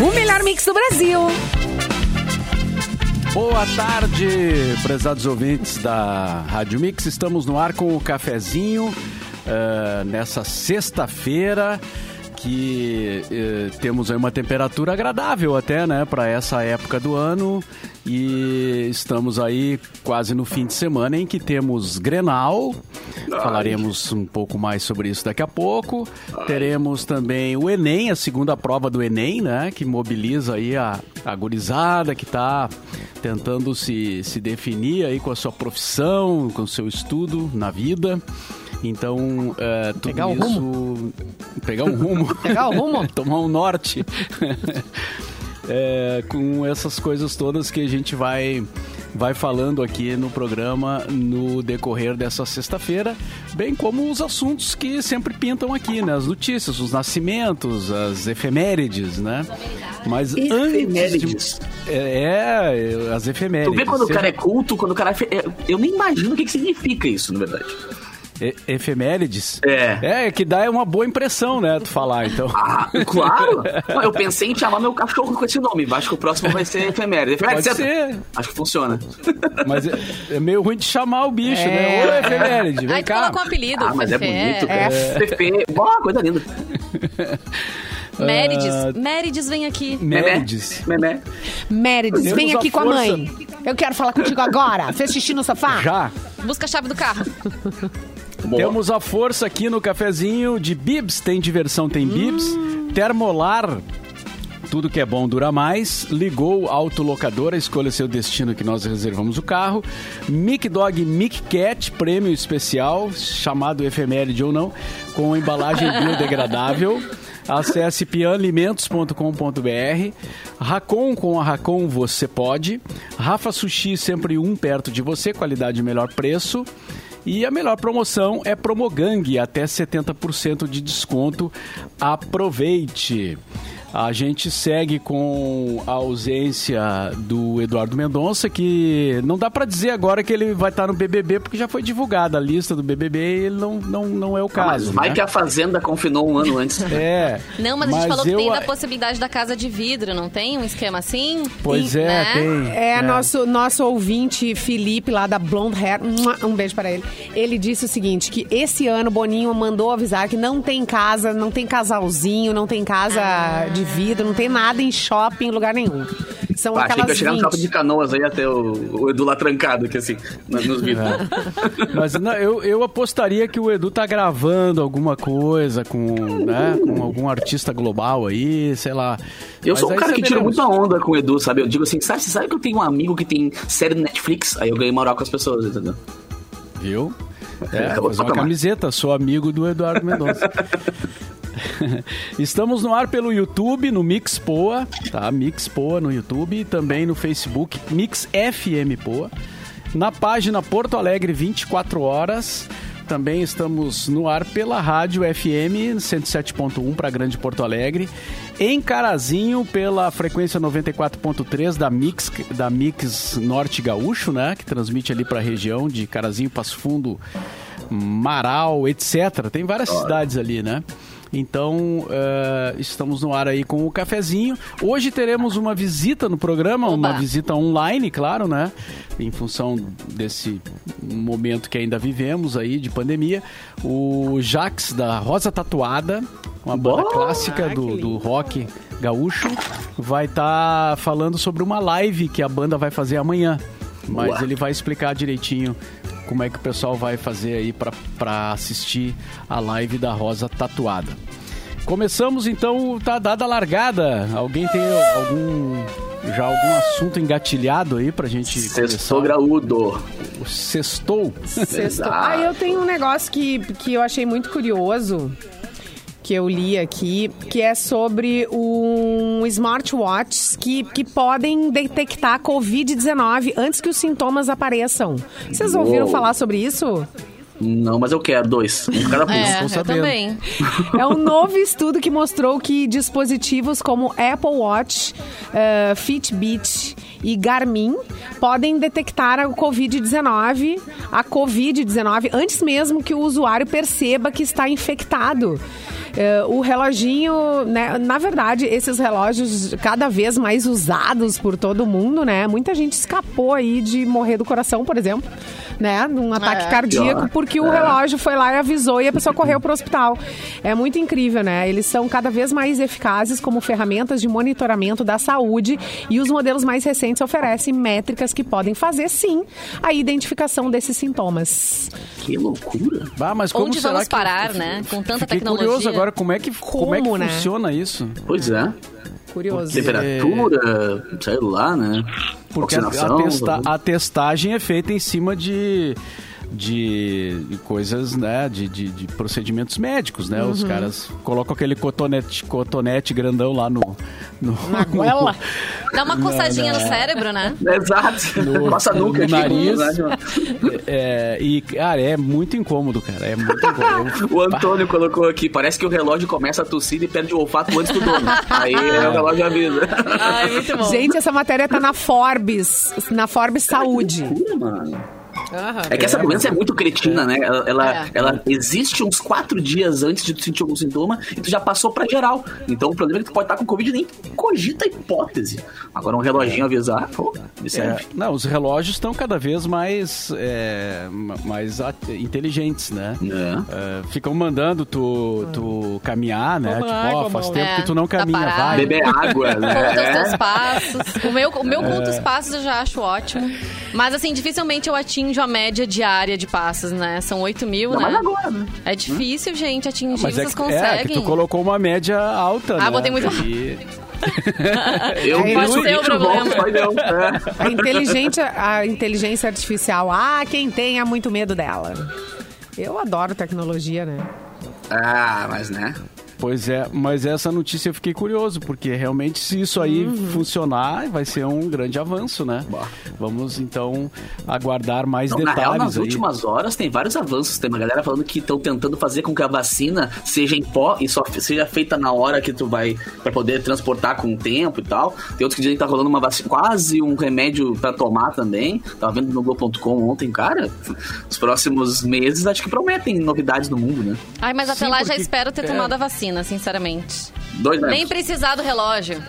O melhor mix do Brasil. Boa tarde, prezados ouvintes da Rádio Mix. Estamos no ar com o cafezinho uh, nessa sexta-feira que uh, temos aí uma temperatura agradável até, né, para essa época do ano e estamos aí quase no fim de semana em que temos Grenal. Falaremos um pouco mais sobre isso daqui a pouco. Teremos também o Enem, a segunda prova do Enem, né? Que mobiliza aí a, a gurizada que está tentando se, se definir aí com a sua profissão, com o seu estudo na vida. Então, é, tudo pegar isso... rumo. Pegar um rumo. pegar o rumo. Tomar um norte. é, com essas coisas todas que a gente vai vai falando aqui no programa no decorrer dessa sexta-feira, bem como os assuntos que sempre pintam aqui, né? As notícias, os nascimentos, as efemérides, né? Mas efemérides. antes de... é, é, as efemérides. Tu vê quando o cara é culto, quando o cara é... Eu nem imagino o que, que significa isso, na verdade. E, efemérides? É. É, que dá uma boa impressão, né, tu falar, então. Ah, claro! eu pensei em chamar meu cachorro com esse nome. Acho que o próximo vai ser efeméride. efeméride Pode ser. Acho que funciona. Mas é, é, meio ruim de chamar o bicho, É. né? Ô, efeméride, vem Aí cá. coloca um apelido. Ah, mas é bonito, cara. Fefe. Boa, coisa linda. Mérides. Ah, Mérides vem aqui. Mérides. Memé. Mérides, vem aqui com a mãe. Eu quero falar contigo agora. Fez xixi no sofá? Já. Busca a chave do carro. Boa. Temos a força aqui no cafezinho de Bibs, tem diversão, tem Bibs. Termolar, tudo que é bom dura mais. Ligou autolocadora, escolha seu destino que nós reservamos o carro. Mic Dog Mic Cat, prêmio especial, chamado efeméride ou não, com embalagem biodegradável. Acesse pianalimentos.com.br. Racon com a Racon você pode. Rafa Sushi sempre um perto de você, qualidade e melhor preço. E a melhor promoção é Promogang, até 70% de desconto. Aproveite! A gente segue com a ausência do Eduardo Mendonça, que não dá pra dizer agora que ele vai estar no BBB, porque já foi divulgada a lista do BBB e ele não, não, não é o Ah, mas caso. vai né? que a Fazenda confinou um ano antes. É. Não, mas, a gente falou que eu- tem da possibilidade da casa de vidro, não tem um esquema assim? Pois E- é, né? tem. É, Nosso, nosso ouvinte Felipe, lá da Blonde Hair, um beijo para ele. Ele disse o seguinte: que esse ano o Boninho mandou avisar que não tem casa, não tem casalzinho, não tem casa Ah. de vidro, não tem nada em shopping, em lugar nenhum. São Ah, achei que aquelas eu chegar no 20. shopping de canoas aí até o, o Edu lá trancado aqui, assim, nos nos vídeos. Mas não, eu, eu apostaria que o Edu tá gravando alguma coisa com, né, com algum artista global aí, sei lá. Eu Mas sou um cara que tira muita onda com o Edu, sabe? Eu digo assim, sabe, você sabe que eu tenho um amigo que tem série no Netflix? Aí eu ganhei moral com as pessoas, entendeu? Viu? É, É, fazer uma camiseta, sou amigo do Eduardo Mendonça. Estamos no ar pelo YouTube, no Mix Poa, tá? Mix Poa no YouTube e também no Facebook, Mix FM Poa. Na página Porto Alegre 24 horas. Também estamos no ar pela rádio FM 107.1 para Grande Porto Alegre. Em Carazinho pela frequência 94.3 da Mix, da Mix Norte Gaúcho, né? Que transmite ali para a região de Carazinho, Passo Fundo, Marau, etc. Tem várias cidades ali, né? Então, eh, estamos no ar aí com o cafezinho. Hoje teremos uma visita no programa, uma Oba. visita online, claro, né? Em função desse momento que ainda vivemos aí de pandemia. O Jax da Rosa Tatuada, uma banda Boa! clássica Ah, do, do rock gaúcho, vai estar falando sobre uma live que a banda vai fazer amanhã. Mas Boa. ele vai explicar direitinho como é que o pessoal vai fazer aí pra- pra assistir a live da Rosa Tatuada. Começamos então, tá dada a largada. Alguém tem algum já algum assunto engatilhado aí pra gente Sextou começar? graúdo. O sextou? Sexto. Exato. Ah, eu tenho um negócio que, que eu achei muito curioso, que eu li aqui, que é sobre um smartwatches que, que podem detectar Covid-19 antes que os sintomas apareçam. Vocês ouviram Uou. falar sobre isso? Não, mas eu quero dois. Um cada. É, tô eu sabendo. também. É um novo estudo que mostrou que dispositivos como Apple Watch, eh, Fitbit e Garmin podem detectar a Covid-19, a Covid-19, antes mesmo que o usuário perceba que está infectado. Eh, o reloginho, né, na verdade, esses relógios cada vez mais usados por todo mundo, né? Muita gente escapou aí de morrer do coração, por exemplo, né? Num ataque É. cardíaco, Pior. porque o É. relógio foi lá e avisou e a pessoa correu para o hospital. É muito incrível, né? Eles são cada vez mais eficazes como ferramentas de monitoramento da saúde e os modelos mais recentes oferecem métricas que podem fazer, sim, a identificação desses sintomas. Que loucura. Ah, mas como Onde será vamos que- parar, né? Com tanta Fiquei tecnologia. curioso agora como é que, como, é que Como, né? funciona isso. Pois é. Curioso. Temperatura, sei lá, né? Porque a, testa- a testagem é feita em cima de, de, de coisas, né? De, de, de procedimentos médicos, né? Uhum. Os caras colocam aquele cotonete, cotonete grandão lá no... no Na goela. Dá uma coçadinha no cérebro, né? Exato. No- Passa a nuca no nariz. na verdade, É, e, cara, é muito incômodo, cara. É muito incômodo. O Antônio colocou aqui, parece que o relógio começa a tossir e perde o olfato antes do dono. Aí o relógio avisa. Ai, muito bom. Gente, essa matéria tá na Forbes, na Forbes Saúde. Loucura, mano. É que essa doença é muito cretina, né? Ela, ela, É. ela existe uns quatro dias antes de tu sentir algum sintoma e tu já passou pra geral. Então o problema é que tu pode estar com Covid e nem cogita a hipótese. Agora um reloginho avisar, pô, me É, serve. não, os relógios estão cada vez mais, é, ma- mais inteligentes, né? É. É, ficam mandando tu, tu caminhar, né? Vamos tipo, ó, faz tempo É, que tu não tá caminha, parado. vai. Beber água, né? Conta os É. teus passos. O meu, o meu conta É. os passos eu já acho ótimo. Mas, assim, dificilmente eu atinjo a média diária de passos, né? São 8 mil, Ainda né? mais agora, né? É difícil, gente, atingir. Mas é Vocês que, é conseguem? que tu colocou uma média alta, Ah, né? botei muito- E- Eu Aí pode não tem o problema. Não. É. A inteligência, a inteligência artificial, ah, quem tenha muito medo dela. Eu adoro tecnologia, né? Ah, mas né? Pois é, mas essa notícia eu fiquei curioso, porque realmente se isso aí Uhum. funcionar, vai ser um grande avanço, né? Bah. Vamos então aguardar mais Não, na detalhes real, nas aí. últimas horas tem vários avanços. Tem uma galera falando que estão tentando fazer com que a vacina seja em pó e só seja feita na hora que tu vai pra poder transportar com o tempo e tal. Tem outros que dizem que tá rolando uma vacina, quase um remédio pra tomar também. Tava vendo no Globo.com ontem, cara. Os próximos meses acho que prometem novidades no mundo, né? Ai, mas até Sim, lá já porque- espero ter é. tomado a vacina, sinceramente. Dois Nem precisar do relógio.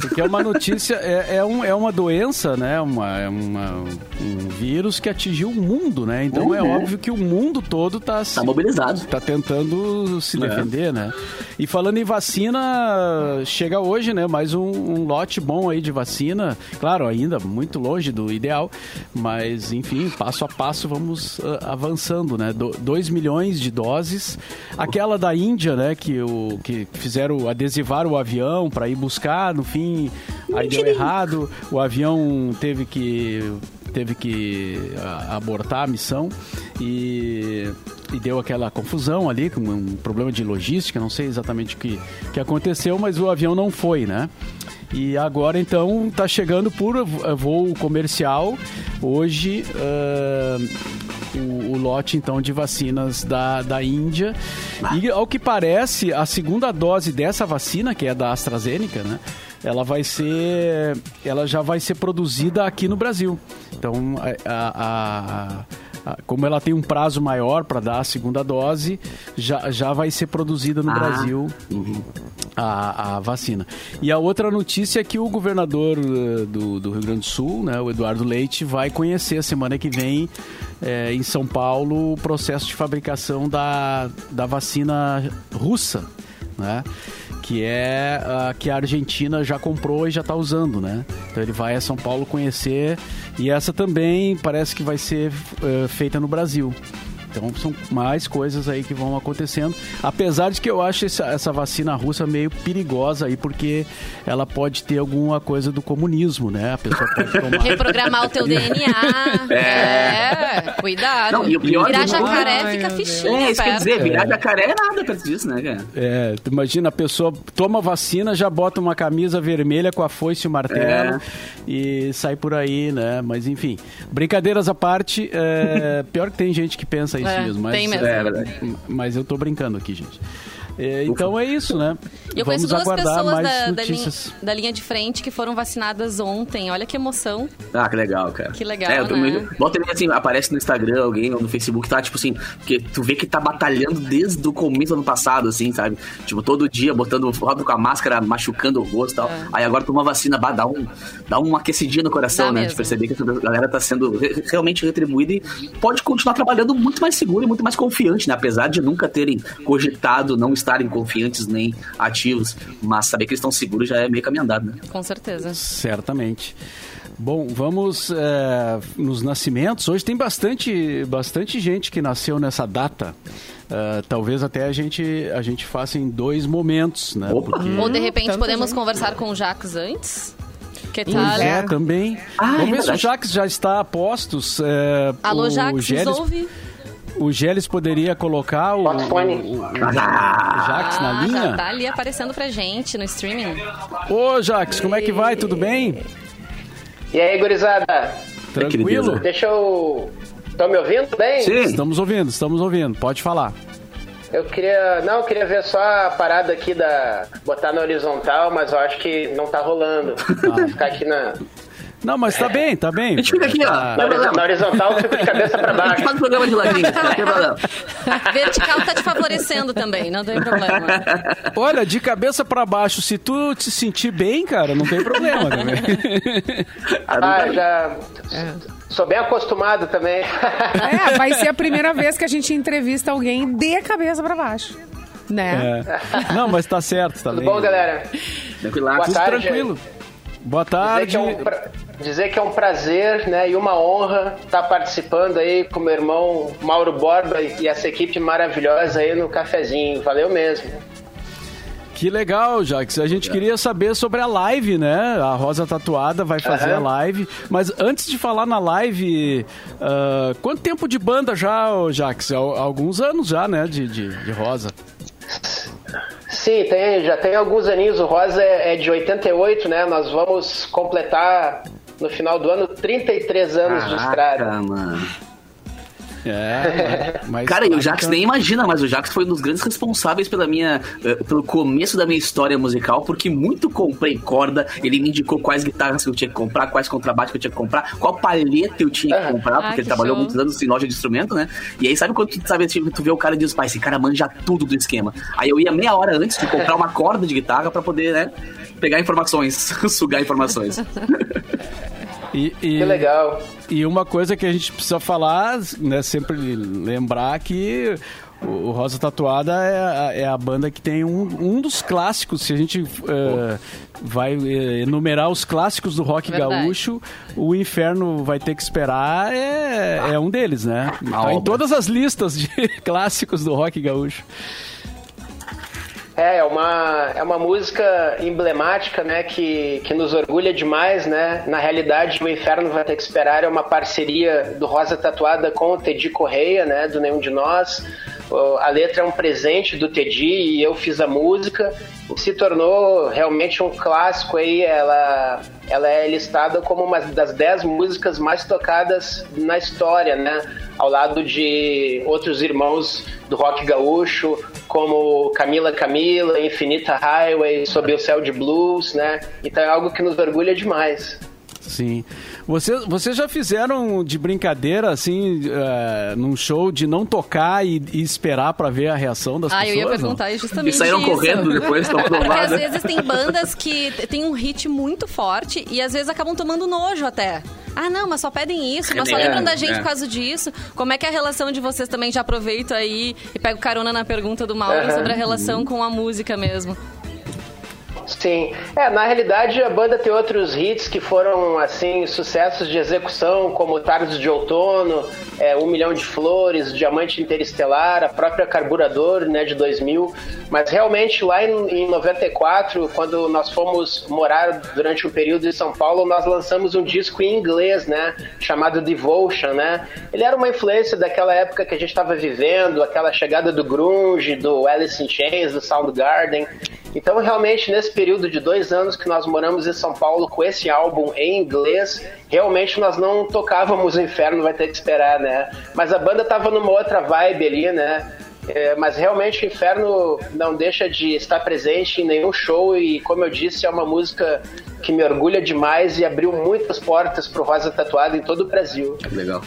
Porque é uma notícia, é, é, um, é uma doença, né? Uma, é uma- um vírus que atingiu o mundo, né? Então é Uhum. óbvio que o mundo todo tá, se- Tá mobilizado. tá tentando se É. defender, né? E falando em vacina, chega hoje, né? Mais um, um lote bom aí de vacina. Claro, ainda muito longe do ideal, mas enfim, passo a passo vamos ah, avançando, né? 2 milhões de doses. Aquela da Índia, né? Que, o, que fizeram adesivar o avião para ir buscar, no fim, aí deu errado. O avião teve que teve que ah, abortar a missão e, e deu aquela confusão ali, com um problema de logística, não sei exatamente o que, que aconteceu, mas o avião não foi, né? E agora então está chegando por voo comercial hoje ah, o, o lote então de vacinas da, da Índia e ao que parece a segunda dose dessa vacina que é da AstraZeneca, né? Ela vai ser, ela já vai ser produzida aqui no Brasil. Então a- a- a- como ela tem um prazo maior para dar a segunda dose, já, já vai ser produzida no Ah. Brasil a, a vacina. E a outra notícia é que o governador eh, do, do Rio Grande do Sul, né, o Eduardo Leite, vai conhecer a semana que vem eh, em São Paulo o processo de fabricação da, da vacina russa, né? Que é a que a Argentina já comprou e já está usando, né? Então ele vai a São Paulo conhecer e essa também parece que vai ser eh, feita no Brasil. Então são mais coisas aí que vão acontecendo. Apesar de que eu acho essa, essa vacina russa meio perigosa aí, porque ela pode ter alguma coisa do comunismo, né? A pessoa pode tomar. Reprogramar o teu DNA. É, cuidado. Não, e o pior Virar de tudo- jacaré Ai, fica fichinho É, isso quer dizer, virar jacaré é nada perto disso, né, cara? É, tu imagina, a pessoa toma vacina, já bota uma camisa vermelha com a foice e o martelo É. e sai por aí, né? Mas enfim, brincadeiras à parte, é, pior que tem gente que pensa isso isso É, mesmo. Mas, tem mesmo. É. Mas eu tô brincando aqui, gente. É, então é isso, né? E eu Vamos conheço duas aguardar pessoas mais da, da, linha, notícias. da linha de frente que foram vacinadas ontem. Olha que emoção. Ah, que legal, cara. Que legal, É, eu né? Volta e meia, assim, aparece no Instagram alguém ou no Facebook, tá, tipo assim, porque tu vê que tá batalhando desde o começo do ano passado, assim, sabe? Tipo, todo dia botando foto com a máscara, machucando o rosto e tal. É. Aí agora toma vacina, bah, dá, um, dá uma aquecidinha no coração, Dá né? De mesmo. perceber que essa galera tá sendo re- realmente retribuída e pode continuar trabalhando muito mais seguro e muito mais confiante, né? Apesar de nunca terem cogitado não estarem confiantes nem ativos. Mas saber que eles estão seguros já é meio caminho andado, né? Com certeza. Certamente. Bom, vamos é, nos nascimentos. Hoje tem bastante, bastante gente que nasceu nessa data. É, talvez até a gente, a gente faça em dois momentos, né? Porque... Ou de repente tanta podemos gente. conversar com o Jacques antes? Que tal? Pois é, também. Ah, é Vamos ver se o. Jacques já está a postos. É, Alô, nos Gélis, ouve? O Gélis poderia colocar o, Bota o fone. o, o, o Jacques na Ah, linha? já tá ali aparecendo pra gente no streaming. Ô, Jacques, como é que vai? Tudo bem? E aí, gurizada? Tranquilo? Deixa eu. Estão me ouvindo bem? Sim. Estamos ouvindo, estamos ouvindo. Pode falar. Eu queria. Não, eu queria ver só a parada aqui da. botar na horizontal, mas eu acho que não tá rolando. Vou ficar aqui na. Não, mas tá bem, tá bem. A gente fica aqui, ó. Tá- Na, na horizontal eu fico de cabeça pra A gente baixo. faz o programa de ladinho, não tem problema. Vertical tá te favorecendo também, não tem problema. Olha, de cabeça pra baixo, se tu te sentir bem, cara, não tem problema também. Ah, já. Sou bem acostumado também. É, vai ser a primeira vez que a gente entrevista alguém de cabeça pra baixo. Né? É. Não, mas tá certo, tá Tudo bem. bom, galera? Tranquilaço. Boa Tudo tarde. tranquilo. Boa Dizer tarde. que, é um pra- dizer que é um prazer né, e uma honra estar participando aí com meu irmão Mauro Borba e essa equipe maravilhosa aí no cafezinho. Valeu mesmo. Que legal, Jax. A gente queria saber sobre a live, né? A Rosa Tatuada vai fazer Aham. a live. Mas antes de falar na live, ah, quanto tempo de banda já, Jax? Al- Alguns anos já, né? De, de, de Rosa. Sim, tem, já tem alguns aninhos. O Rosa é, é de 88, né? Nós vamos completar no final do ano 33 anos de estrada. Caraca, mano. É, mas Cara, e o Jax ficando- nem imagina, mas o Jax foi um dos grandes responsáveis pela minha, eh, pelo começo da minha história musical, porque muito comprei corda, ele me indicou quais guitarras que eu tinha que comprar, quais contrabaixos que eu tinha que comprar, qual palheta eu tinha que Ah. comprar, porque Ah, ele que trabalhou show. muitos anos em loja de instrumento, né? E aí sabe quando tu sabe, tipo, tu vê o cara e diz, pai, esse cara manja tudo do esquema. Aí eu ia meia hora antes de comprar uma corda de guitarra pra poder, né, pegar informações, sugar informações. E, e- Que legal. E uma coisa que a gente precisa falar, né, sempre lembrar que o Rosa Tatuada é a, é a banda que tem um, um dos clássicos, se a gente eh, vai eh, enumerar os clássicos do rock Verdade. gaúcho, o Inferno vai ter que esperar é, é um deles, né? Tá em todas as listas de clássicos do rock gaúcho. É, é uma, é uma música emblemática, né, que, que nos orgulha demais, né? Na realidade, o Inferno vai ter que esperar é uma parceria do Rosa Tatuada com o Teddy Correia, né, do Nenhum de Nós. A letra é um presente do Teddy e eu fiz a música. Se tornou realmente um clássico aí, ela, ela é listada como uma das dez músicas mais tocadas na história, né? Ao lado de outros irmãos do rock gaúcho, como Camila Camila, Infinita Highway, Sob o Céu de Blues, né? Então é algo que nos orgulha demais. Sim. Vocês, vocês já fizeram de brincadeira, assim, eh, num show, de não tocar e, e esperar pra ver a reação das Ah, eu pessoas? ia não? perguntar justamente E saíram isso. correndo depois, estão Porque às vezes tem bandas que tem um hit muito forte e às vezes acabam tomando nojo até. Ah, não, mas só pedem isso, mas só É, lembram da gente é. por causa disso. Como é que é a relação de vocês também? Já aproveito aí e pego carona na pergunta do Mauro Aham. sobre a relação com a música mesmo. Sim. É, na realidade a banda tem outros hits que foram, assim, sucessos de execução, como Tardes de Outono, é, Um Milhão de Flores, Diamante Interestelar, a própria Carburador, né, de 2000. Mas realmente lá em, em 94, quando nós fomos morar durante um período em São Paulo, nós lançamos um disco em inglês, né, chamado Devotion, né. Ele era uma influência daquela época que a gente estava vivendo, aquela chegada do grunge, do Alice in Chains, do Soundgarden. Então, realmente, nesse período de dois anos que nós moramos em São Paulo com esse álbum em inglês, realmente nós não tocávamos o Inferno Vai Ter Que Esperar, né? Mas a banda tava numa outra vibe ali, né? É, mas realmente o Inferno não deixa de estar presente em nenhum show e, como eu disse, é uma música que me orgulha demais e abriu muitas portas pro Rosa Tatuada em todo o Brasil. Legal.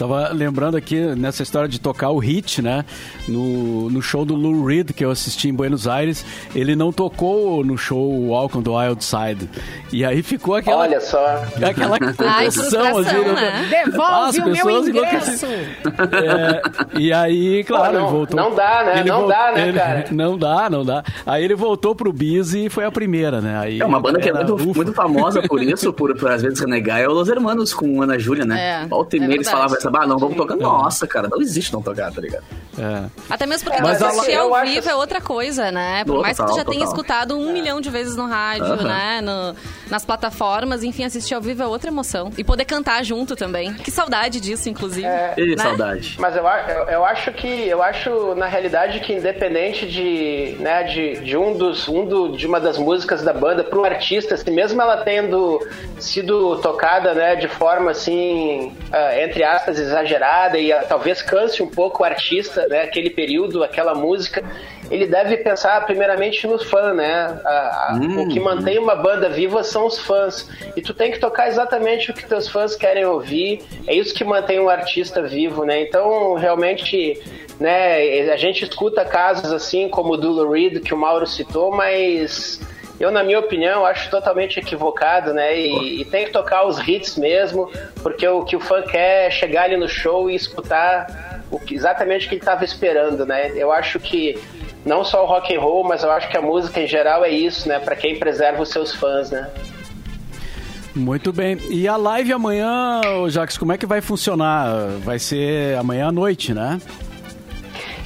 Tava lembrando aqui nessa história de tocar o hit, né? No, no show do Lou Reed que eu assisti em Buenos Aires, ele não tocou no show Walk on the Wild Side. E aí ficou aquela. Olha só. Aquela confusão, frustração, assim, né? Devolve As o meu ingresso! É, e aí, claro, Pô, não- ele voltou. não dá, né? Ele Não dá, né, ele- cara? Não dá, não dá. Aí ele voltou pro Bis e foi a primeira, né? Aí É uma banda que é muito, muito famosa por isso, por, por às vezes renegar, é o Los Hermanos com Ana Júlia, né? É, Volta e é eles falavam essa, ah, não, vamos tocar. Nossa, cara, não existe não tocar, tá ligado? É. Até mesmo porque Mas assistir ao acho vivo é outra coisa, né? Por Total, mais que tu já tenha escutado um milhão de vezes no rádio, né? No- nas plataformas, enfim, assistir ao vivo é outra emoção. E poder cantar junto também. Que saudade disso, inclusive. Ih, né? saudade. Mas eu, eu, eu acho que eu acho na realidade que independente de, né, de, de um dos um do, de uma das músicas da banda pro artista, assim, mesmo ela tendo sido tocada, né, de forma assim, ah, entre aspas exagerada e ah, talvez canse um pouco o artista, né, aquele período, aquela música, ele deve pensar primeiramente no fã, né? A- a- O que mantém uma banda viva são os fãs. E tu tem que tocar exatamente o que teus fãs querem ouvir. É isso que mantém um artista vivo, né? Então, realmente, né, a gente escuta casos assim como o do Lou Reed que o Mauro citou, mas eu, na minha opinião, acho totalmente equivocado, né? E, e tem que tocar os hits mesmo, porque o que o fã quer é chegar ali no show e escutar o que, exatamente o que ele estava esperando, né? Eu acho que não só o rock and roll, mas eu acho que a música em geral é isso, né? Para quem preserva os seus fãs, né? Muito bem. E a live amanhã, Jax, como é que vai funcionar? Vai ser amanhã à noite, né?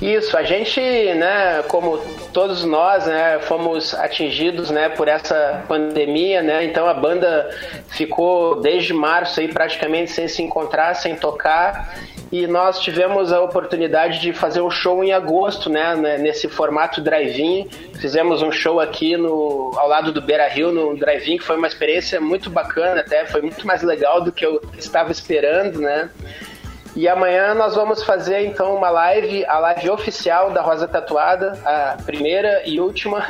Isso, a gente, né, como todos nós, né, fomos atingidos, né, por essa pandemia, né, então a banda ficou desde março aí praticamente sem se encontrar, sem tocar, e nós tivemos a oportunidade de fazer um show em agosto, né, né, nesse formato drive-in, fizemos um show aqui no, ao lado do Beira Rio, no drive-in, que foi uma experiência muito bacana até, foi muito mais legal do que eu estava esperando, né, e amanhã nós vamos fazer então uma live, a live oficial da Rosa Tatuada, a primeira e última.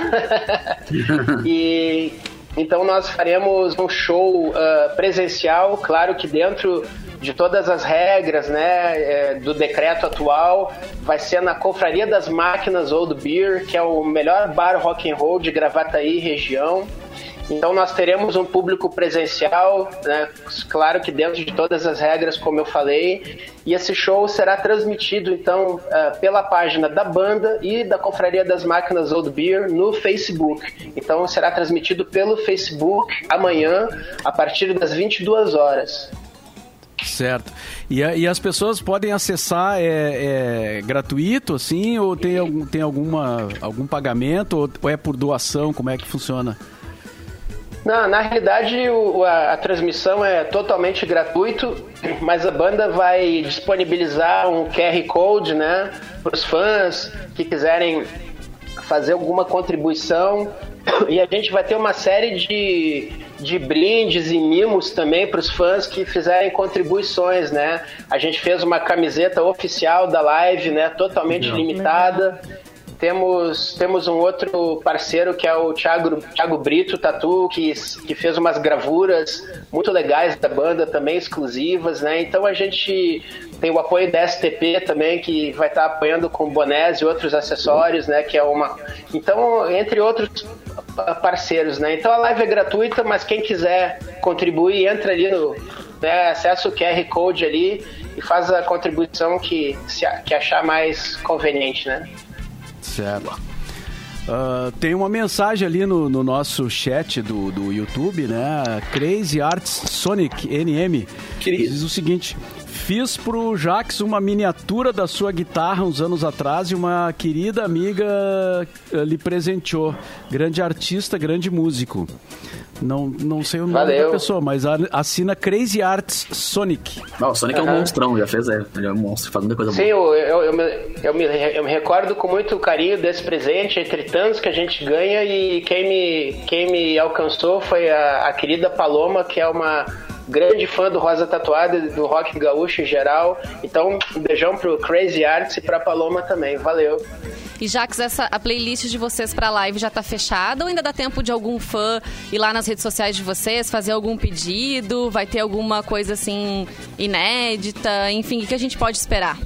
e então nós faremos um show ah, presencial, claro que dentro de todas as regras, né, eh, do decreto atual, vai ser na Confraria das Máquinas Old Beer, que é o melhor bar rock and roll de Gravataí região. Então nós teremos um público presencial, né? claro que dentro de todas as regras, como eu falei, e esse show será transmitido então ah, pela página da banda e da Confraria das Máquinas Old Beer no Facebook. Então será transmitido pelo Facebook amanhã a partir das 22 horas. Certo. E, e as pessoas podem acessar, é, é gratuito, assim, ou tem, algum, tem alguma, algum pagamento, ou é por doação? Como é que funciona? Na, na realidade, o- a, a transmissão é totalmente gratuito, mas a banda vai disponibilizar um QR Code, né, para os fãs que quiserem fazer alguma contribuição. E a gente vai ter uma série de, de brindes e mimos também para os fãs que fizerem contribuições, né? A gente fez uma camiseta oficial da live, né, totalmente limitada. Temos, temos um outro parceiro que é o Thiago, Thiago Brito Tatu, que, que fez umas gravuras muito legais da banda, também exclusivas, né? Então a gente tem o apoio da STP também, que vai estar apoiando com bonés e outros acessórios, né? Que é uma. Então, entre outros parceiros, né? Então a live é gratuita, mas quem quiser contribuir, entra ali no. Né, acessa o QR Code ali e faz a contribuição que, se, que achar mais conveniente, né? Certo. Ah, tem uma mensagem ali no, no nosso chat do, do YouTube, né? Crazy Arts Sonic NM Querido. diz o seguinte: Fiz pro Jax uma miniatura da sua guitarra uns anos atrás e uma querida amiga eh, lhe presenteou. Grande artista, grande músico. Não, não sei o nome Valeu. da pessoa, mas assina Crazy Arts Sonic. Não, o Sonic é um monstrão, já fez, é, ele é um monstro, faz muita coisa Sim, boa. eu, eu, eu, me, eu, me, eu me recordo com muito carinho desse presente, entre tantos que a gente ganha, e quem me, quem me alcançou foi a, a querida Paloma, que é uma grande fã do Rosa Tatuada do rock gaúcho em geral. Então, um beijão pro Crazy Arts e pra Paloma também. Valeu. E Jax, essa, a playlist de vocês pra live já tá fechada ou ainda dá tempo de algum fã ir lá nas redes sociais de vocês, fazer algum pedido? Vai ter alguma coisa assim inédita? Enfim, o que a gente pode esperar?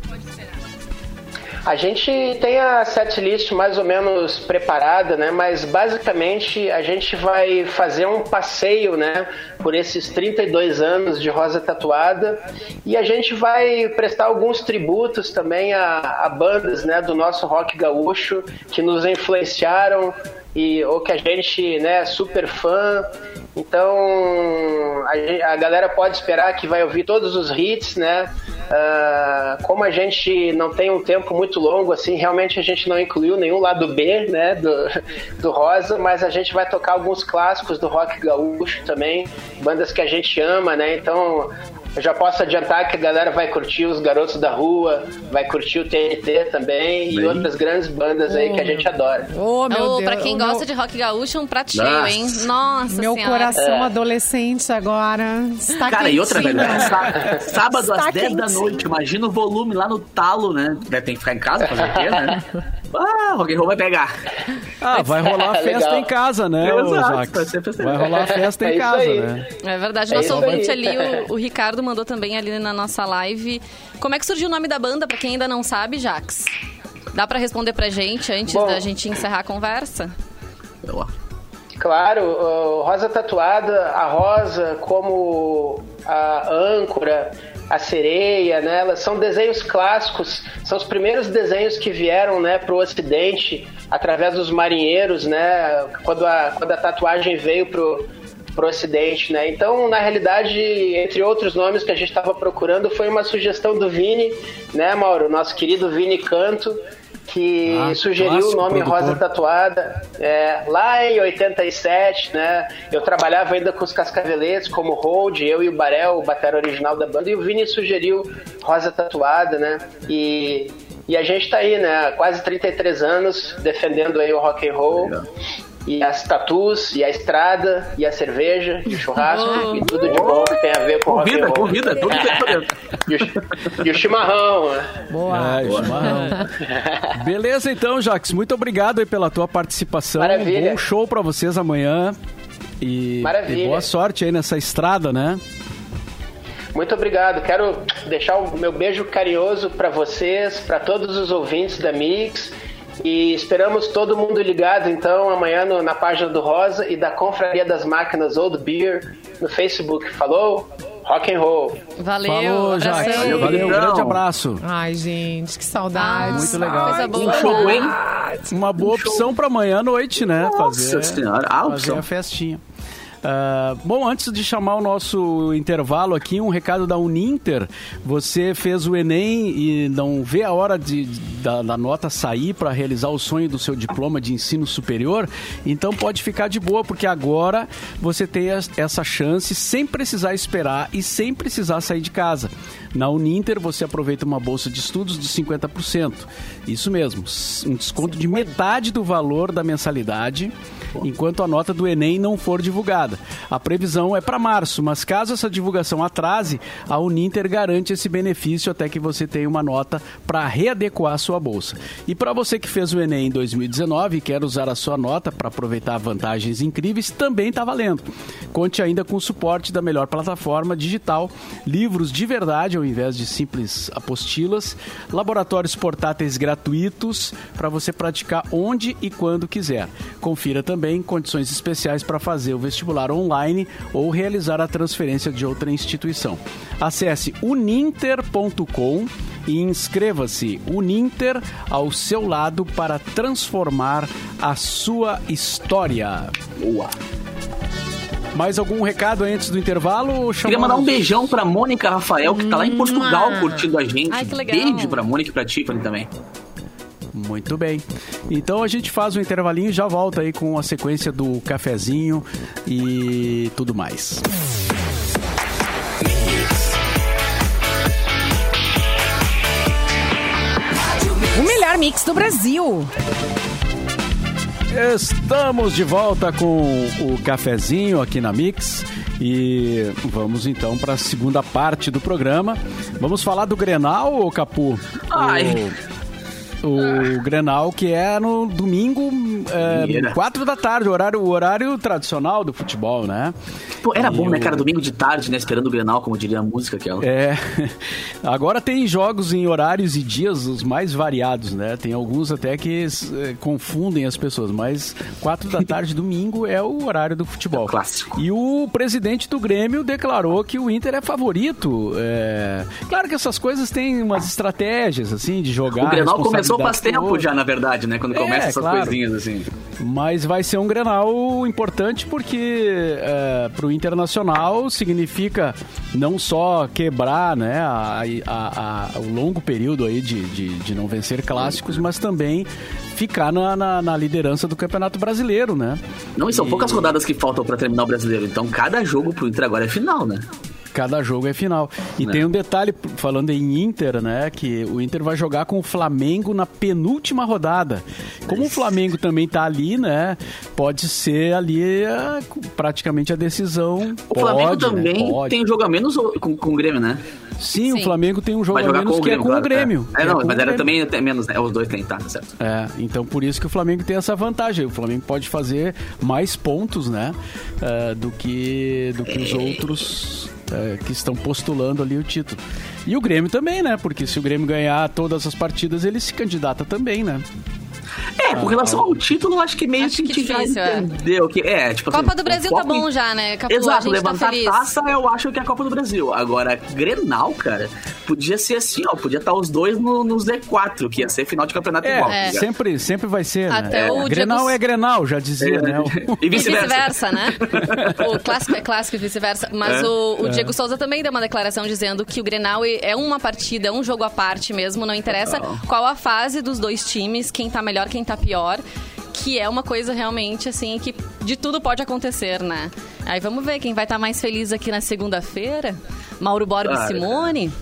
A gente tem a setlist mais ou menos preparada, né? Mas basicamente a gente vai fazer um passeio, né? Por esses 32 anos de Rosa Tatuada e a gente vai prestar alguns tributos também a, a bandas, né? Do nosso rock gaúcho que nos influenciaram e ou que a gente, né? É super fã. Então a, a galera pode esperar que vai ouvir todos os hits, né? Ah, como a gente não tem um tempo muito longo, assim, realmente a gente não incluiu nenhum lado B, né, do, do Rosa, mas a gente vai tocar alguns clássicos do rock gaúcho também, bandas que a gente ama, né? Então eu já posso adiantar que a galera vai curtir os Garotos da Rua, vai curtir o TNT também e Bem. outras grandes bandas aí que a gente adora. Oh, meu Ô, Deus. pra quem o gosta meu, de rock gaúcho, é um prato Nossa. cheio, hein? Nossa Meu senhora. coração adolescente agora está Cara, e outra, quentinho. velho, sá- sábado Está às 10 da quentinho. noite, imagina o volume lá no talo, né? Deve ter que ficar em casa fazer o quê, né? Ah, rock and roll vai pegar. Ah, vai rolar festa em casa, né, Exato, Jax? vai rolar festa É em casa, aí. né? É verdade. É Nosso ouvinte aí. ali, o, o Ricardo, mandou também ali na nossa live. Como é que surgiu o nome da banda, pra quem ainda não sabe, Jax? Dá pra responder pra gente antes Bom. da gente encerrar a conversa? Ó. Claro, Rosa Tatuada, a rosa como a âncora, a sereia, né? Elas são desenhos clássicos, são os primeiros desenhos que vieram, né, para o Ocidente através dos marinheiros, né? Quando a, quando a tatuagem veio pro pro Ocidente, né? Então, na realidade, entre outros nomes que a gente estava procurando, foi uma sugestão do Vini, né, Mauro? Nosso querido Vini Canto, que Ah, sugeriu o nome produtor. Rosa Tatuada. É, lá em 87, né? Eu trabalhava ainda com os Cascaveletes como Hold, eu e o Barel, o batera original da banda, e o Vini sugeriu Rosa Tatuada, né? E, e a gente tá aí, né? Quase 33 anos defendendo aí o rock and roll. Legal. E as tatus, e a estrada, e a cerveja, e o churrasco, e tudo de bom que tem a ver com rock Convida, roll. convida, tudo. E o, e o chimarrão, né? Boa. É, chimarrão. Beleza, então, Jax. Muito obrigado aí pela tua participação. Maravilha. Bom show pra vocês amanhã. E, Maravilha. e boa sorte aí nessa estrada, né? Muito obrigado. Quero deixar o meu beijo carinhoso para vocês, para todos os ouvintes da Mix. E esperamos todo mundo ligado, então, amanhã no- na página do Rosa e da Confraria das Máquinas Old Beer no Facebook. Falou? Rock and roll. Valeu, Falou. Valeu, Valeu, um grande abraço. Ai, gente, que saudade. Muito legal. Coisa boa. Um show, hein? Uma boa opção pra amanhã à noite, né? Nossa fazer, senhora, a fazer opção. a festinha. Ah, bom, antes de chamar o nosso intervalo aqui, um recado da Uninter. Você fez o Enem e não vê a hora de, da, da nota sair para realizar o sonho do seu diploma de ensino superior? Então pode ficar de boa, porque agora você tem es- essa chance sem precisar esperar e sem precisar sair de casa. Na Uninter você aproveita uma bolsa de estudos de 50%. Isso mesmo, um desconto de metade do valor da mensalidade enquanto a nota do Enem não for divulgada. A previsão é para março, mas caso essa divulgação atrase, a Uninter garante esse benefício até que você tenha uma nota para readequar a sua bolsa. E para você que fez o Enem em 2019 e quer usar a sua nota para aproveitar vantagens incríveis, também está valendo. Conte ainda com o suporte da melhor plataforma digital, livros de verdade ao invés de simples apostilas, laboratórios portáteis gratuitos para você praticar onde e quando quiser. Confira também condições especiais para fazer o vestibular online ou realizar a transferência de outra instituição. Acesse uninter.com e inscreva-se Uninter ao seu lado para transformar a sua história. Boa. Mais algum recado antes do intervalo? Queria mandar um beijão pra Mônica Rafael, que tá lá em Portugal curtindo a gente. Ai, que legal. Beijo pra Mônica e pra Tiffany também. Muito bem. Então a gente faz um intervalinho e já volta aí com a sequência do cafezinho e tudo mais. O melhor mix do Brasil. Estamos de volta com o cafezinho aqui na Mix e vamos então para a segunda parte do programa. Vamos falar do Grenal, ô Capu? Ai. O, o Grenal que é no domingo, é, Mira. 4 da tarde, o horário, o horário tradicional do futebol, né? Pô, era E bom, né, o- cara? Domingo de tarde, né? Esperando o Grenal, como diria a música aquela. É. Agora tem jogos em horários e dias os mais variados, né? Tem alguns até que eh, confundem as pessoas, mas quatro da tarde, domingo, é o horário do futebol. É o clássico. E o presidente do Grêmio declarou que o Inter é favorito. É... Claro que essas coisas têm umas estratégias, assim, de jogar. O Grenal começou responsabilidade faz tempo já, na verdade, né? Quando É, começa essas claro. coisinhas assim. Mas vai ser um Grenal importante porque para o Internacional significa não só quebrar né, a, a- a- o longo período aí de, de, de não vencer clássicos, mas também ficar na, na, na liderança do Campeonato Brasileiro, né? Não, e são E- poucas rodadas que faltam pra terminar o brasileiro. Então cada jogo pro Inter agora é final, né? Cada jogo é final. E Né? tem um detalhe, falando em Inter, né? Que o Inter vai jogar com o Flamengo na penúltima rodada. Como o Flamengo também tá ali, né? Pode ser ali a- praticamente a decisão. O Pode, Flamengo né? também Pode. tem um jogo a menos com, com o Grêmio, né? Sim, o Sim. Flamengo tem um jogo a menos o que é com o. Grêmio. É, que não, com o mas era também até menos, né? Os dois tem, tá, tá certo. É, então por isso que o Flamengo tem essa vantagem. O Flamengo pode fazer mais pontos, né? eh, do que, do que os outros eh, que estão postulando ali o título. E o Grêmio também, né? Porque se o Grêmio ganhar todas as partidas, ele se candidata também, né? É, com relação ao título, acho que meio Acho que a que gente já difícil, é. entendeu. Que, é, tipo Copa assim, do Brasil o tá em- bom já, né? Capu, a Exato, tá levantar feliz. taça eu acho que é a Copa do Brasil. Agora, Grenal, cara, podia ser assim, ó, podia estar os dois no, no Z4, que ia ser final de campeonato É, igual. tá É. sempre, sempre vai ser, Até né? o É, Grenal Diego- é Grenal, já dizia, né? O- E E vice-versa. vice-versa, né? O clássico é clássico e vice-versa. Mas É. o, o Diego Souza também deu uma declaração dizendo que o Grenal é uma partida, é um jogo à parte mesmo, não interessa Total. qual a fase dos dois times, quem tá melhor, quem tá pior. Que é uma coisa realmente, assim, que de tudo pode acontecer, né? Aí vamos ver quem vai estar mais feliz aqui na segunda-feira. Mauro Borba e Cara. Simone.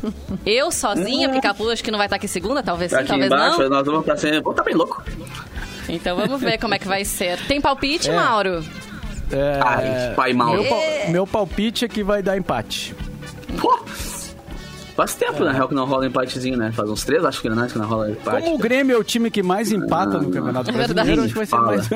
Eu sozinha, porque Capu acho que não vai estar aqui segunda, talvez Tá sim, aqui talvez embaixo, não. nós vamos pra cima. Pô, tá bem louco. Então vamos ver como é que vai ser. Tem palpite, É. Mauro? É, Ai, pai mal. meu, pal- meu palpite é que vai dar empate. Pô! Faz tempo, na real, que não rola empatezinho, né? Faz uns três, acho que não, é, que não rola empate. Como o Grêmio é o time que mais empata no Campeonato É Brasileiro, verdade. acho que vai ser Fala. mais.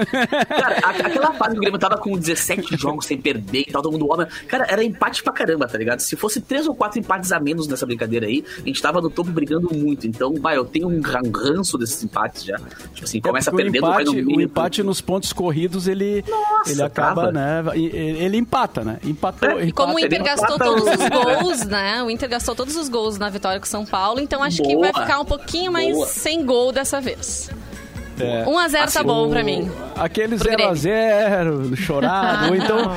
Cara, a- aquela fase que o Grêmio tava com 17 jogos sem perder e tal, todo mundo homem. Cara, era empate pra caramba, tá ligado? Se fosse três ou quatro empates a menos nessa brincadeira aí, a gente tava no topo brigando muito. Então, vai, eu tenho um ran- ranço desses empates já. Tipo assim, começa É perdendo, o vai no empate, meio. o empate nos pontos corridos, ele, Nossa, ele acaba, né? Ele, empata, né? Empatou. É, E como o empata, Inter gastou empata todos os gols, né? O Inter gastou todos os gols na vitória com São Paulo, então acho que Boa. vai ficar um pouquinho mais Boa. sem gol dessa vez. É. 1 a 0 tá Assim, bom O- pra mim. Aquele Pro 0x0, chorado. ou então,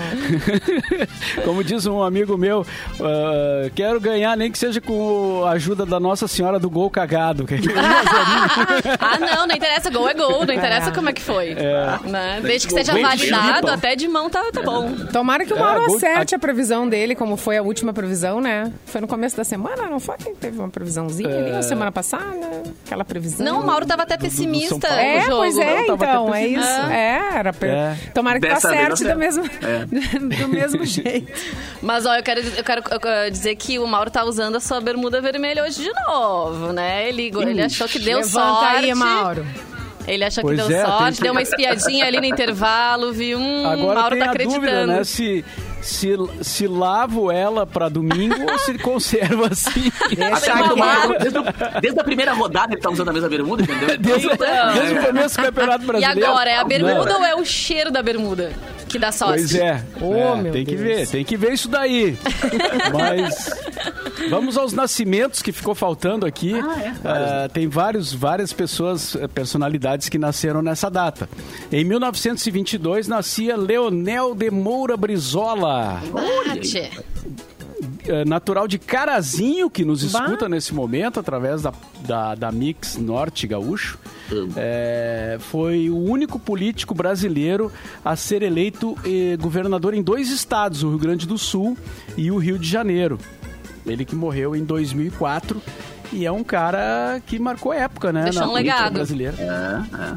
como diz um amigo meu, ah, quero ganhar nem que seja com a ajuda da Nossa Senhora do gol cagado. é 1 a 0. Ah, não, não interessa, gol é gol, não interessa como é que foi. Né? Desde que seja validado, até de mão tá, tá bom. Tomara que o É, Mauro gol- acerte a previsão dele, como foi a última previsão, né? Foi no começo da semana, não foi? Teve uma previsãozinha ali na semana passada? Aquela previsão. Não, o Mauro tava até pessimista Paulo. É, jogo. pois é, então, é isso. É, era. per- É. Tomara que Dessa tá certo do mesmo, certo. do mesmo jeito. Mas, ó, eu quero, eu quero dizer que o Mauro tá usando a sua bermuda vermelha hoje de novo, né? Ele, ele achou que deu Levanta sorte. aí, Mauro. Ele achou Pois que deu é, sorte, tem- deu uma espiadinha ali no intervalo, viu? Hum, Agora Mauro tem tá a acreditando. dúvida, né? Se, se, se lavo ela pra domingo ou se conserva assim. Deixa Mauro, quieto. desde, desde a primeira rodada ele tá usando a mesma bermuda, entendeu? Desde, Então. desde o começo do Campeonato E Brasileiro. agora, é a bermuda Não. ou é o cheiro da bermuda que dá sorte? Pois é. Oh, É, meu tem que Deus. ver, tem que ver isso daí. Mas vamos aos nascimentos que ficou faltando aqui. Ah, tem vários, várias pessoas, eh, personalidades que nasceram nessa data. Em 1922 nascia Leonel de Moura Brizola. Tchê. eh, natural de Carazinho, que nos Bah. escuta nesse momento através da, da, da Mix Norte Gaúcho. É, foi o único político brasileiro a ser eleito eh, governador em dois estados, o Rio Grande do Sul e o Rio de Janeiro. Ele que morreu em 2004 e é um cara que marcou época, né? Deixou na um política legado. brasileira.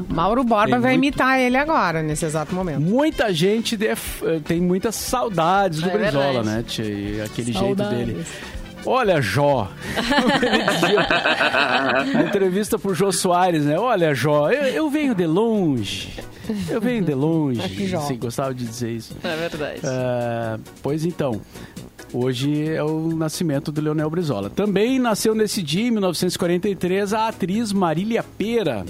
Mauro Borba Tem vai muito- imitar ele agora, nesse exato momento. Muita gente def- eh, tem muitas saudades do É Brizola, verdade. né? tia? E aquele Saudades. jeito dele. Olha, Jó. Na entrevista pro Jô Soares, né? Olha, Jó, eu, eu venho de longe. Eu venho de longe. Jó. Assim, gostava de dizer isso. É verdade. É, pois então, hoje é o nascimento do Leonel Brizola. Também nasceu nesse dia, em 1943, a atriz Marília Pera,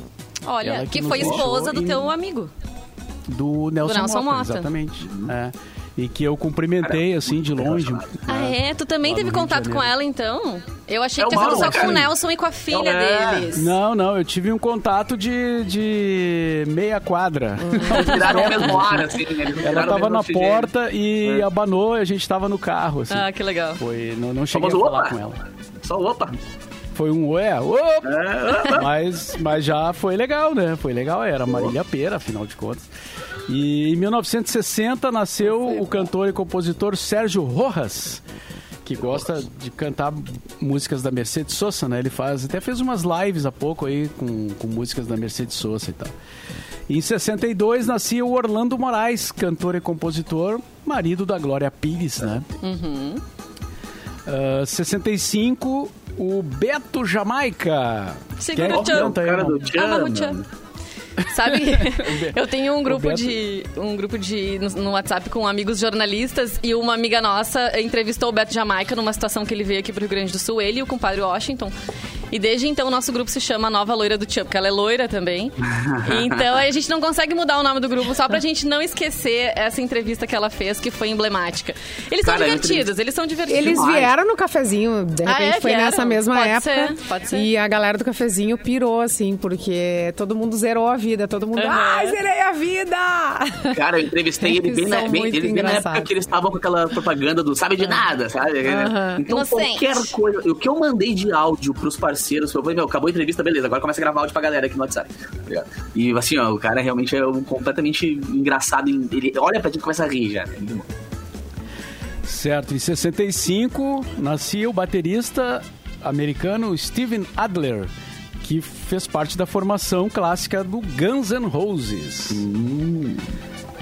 Olha, que que foi esposa do em- teu amigo. do Nelson, Nelson Mota, Mota. Exatamente. É. E que eu cumprimentei, assim, de longe. Ah, é? Tu também teve contato com ela, então? Eu achei É que tu só com o Nelson e com a filha É. deles. Não, não, eu tive um contato de, de meia quadra. Ar, assim. Ela tava na oxigênio. porta e abanou e a gente tava no carro, assim. Ah, que legal. Foi, não, não cheguei Famoso a falar opa. com ela. Só opa. Foi um ué, opa! É, mas, mas já foi legal, né? Foi legal, era Marília Pera, afinal de contas. E em 1960 nasceu o cantor e compositor Sérgio Rojas, que gosta de cantar músicas da Mercedes Sosa, né? Ele faz, até fez umas lives há pouco aí com, com músicas da Mercedes Sosa e tal. E em 62 nascia o Orlando Moraes, cantor e compositor, marido da Glória Pires, né? Ah, 65, o Beto Jamaica. Segura Quem o tchan. canta aí, cara do Tchan, Sabe, eu tenho um grupo de um grupo de no, no WhatsApp com amigos jornalistas e uma amiga nossa entrevistou o Beto Jamaica numa situação que ele veio aqui pro Rio Grande do Sul, ele e o compadre Washington. E desde então o nosso grupo se chama Nova Loira do Tchan, porque ela é loira também. então a gente não consegue mudar o nome do grupo só pra gente não esquecer essa entrevista que ela fez, que foi emblemática. Eles são Cara, a divertidos, entrevista- eles são divertidos. Eles vieram no cafezinho, de Ah, repente é? foi Vieram? nessa mesma Pode época. ser, pode ser. E a galera do cafezinho pirou, assim, porque todo mundo zerou a vida. Todo mundo, Aham. ai, zerei a vida! Cara, eu entrevistei ele bem, na, São bem, ele bem na época que eles estavam com aquela propaganda do sabe de nada, sabe? Aham. Então, Inocente. qualquer coisa. O que eu mandei de áudio pros parceiros, meu, acabou a entrevista, beleza, agora começa a gravar áudio pra galera aqui no WhatsApp. tá? E assim, ó, o cara realmente é um completamente engraçado. Ele olha pra gente e começa a rir já. né? Muito bom. Certo, em 65 nascia o baterista americano Steven Adler, que fez parte da formação clássica do Guns N' Roses.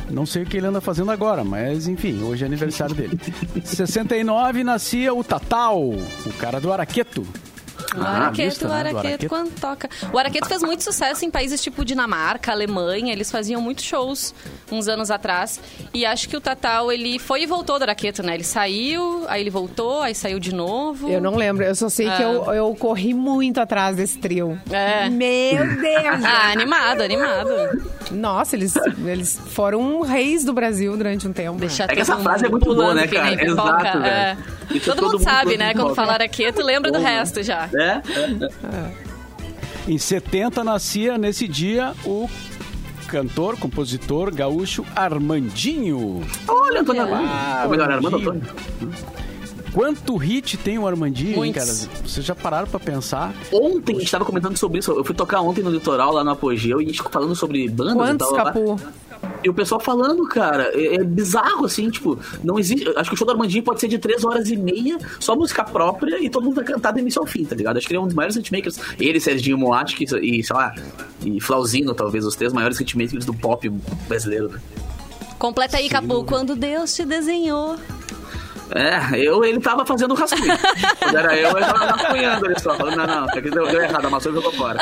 Não sei o que ele anda fazendo agora, mas enfim, hoje é aniversário dele. Em 69 nascia o Tatal, o cara do Araqueto. O Ah, Araqueto, vista, o né, Araqueto, quando toca. O Araqueto fez muito sucesso em países tipo Dinamarca, Alemanha. Eles faziam muitos shows uns anos atrás. E acho que o Tatal, ele foi e voltou do Araqueto, né? Ele saiu, aí ele voltou, aí saiu de novo. Eu não lembro, eu só sei que Ah. eu, eu corri muito atrás desse trio. É. Meu Deus! Ah, animado, animado. Nossa, eles, eles foram reis do Brasil durante um tempo. Deixar É que essa frase é muito boa, né, cara? Exato. É. Todo, todo mundo sabe, né? Quando fala Araqueto, lembra do resto já. É? É. Em 70 nascia nesse dia o cantor, compositor gaúcho Armandinho. Olha, Antônio. Armando. Ou melhor, Armando. Antônio. Quanto hit tem o Armandinho, hein, cara? Vocês já pararam pra pensar? Ontem a gente tava comentando sobre isso. Eu fui tocar ontem no litoral, lá no Apogeu, e a gente ficou falando sobre bandas Quantos, e tal. Capu? E o pessoal falando, cara, é, é bizarro, assim, tipo, não existe. Acho que o show do Armandinho pode ser de três horas e meia, só música própria, e todo mundo vai cantar do início ao fim, tá ligado? Acho que ele é um dos maiores hitmakers. Ele, Serginho Moatti que- e, sei lá, e Flauzino, talvez, os três maiores hitmakers do pop brasileiro, né? Completa aí, Capu. Quando Deus te desenhou. É, eu, ele tava fazendo rascunho. Quando era eu, ele tava rascunhando ele só. Falando, não, não, isso aqui deu, deu errado, amassou e jogou fora.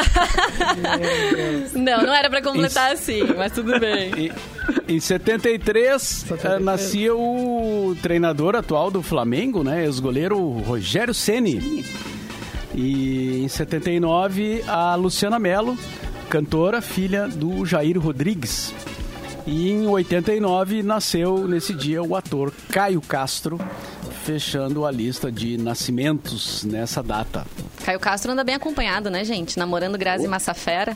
Não, não era pra completar assim, mas tudo bem. Em, em 73, eh, nascia o treinador atual do Flamengo, né? Ex-goleiro Rogério Ceni. E em 79, a Luciana Mello, cantora, filha do Jair Rodrigues. E em 89 nasceu nesse dia o ator Caio Castro, fechando a lista de nascimentos nessa data. Caio Castro anda bem acompanhado, né, gente? Namorando Grazi Massafera.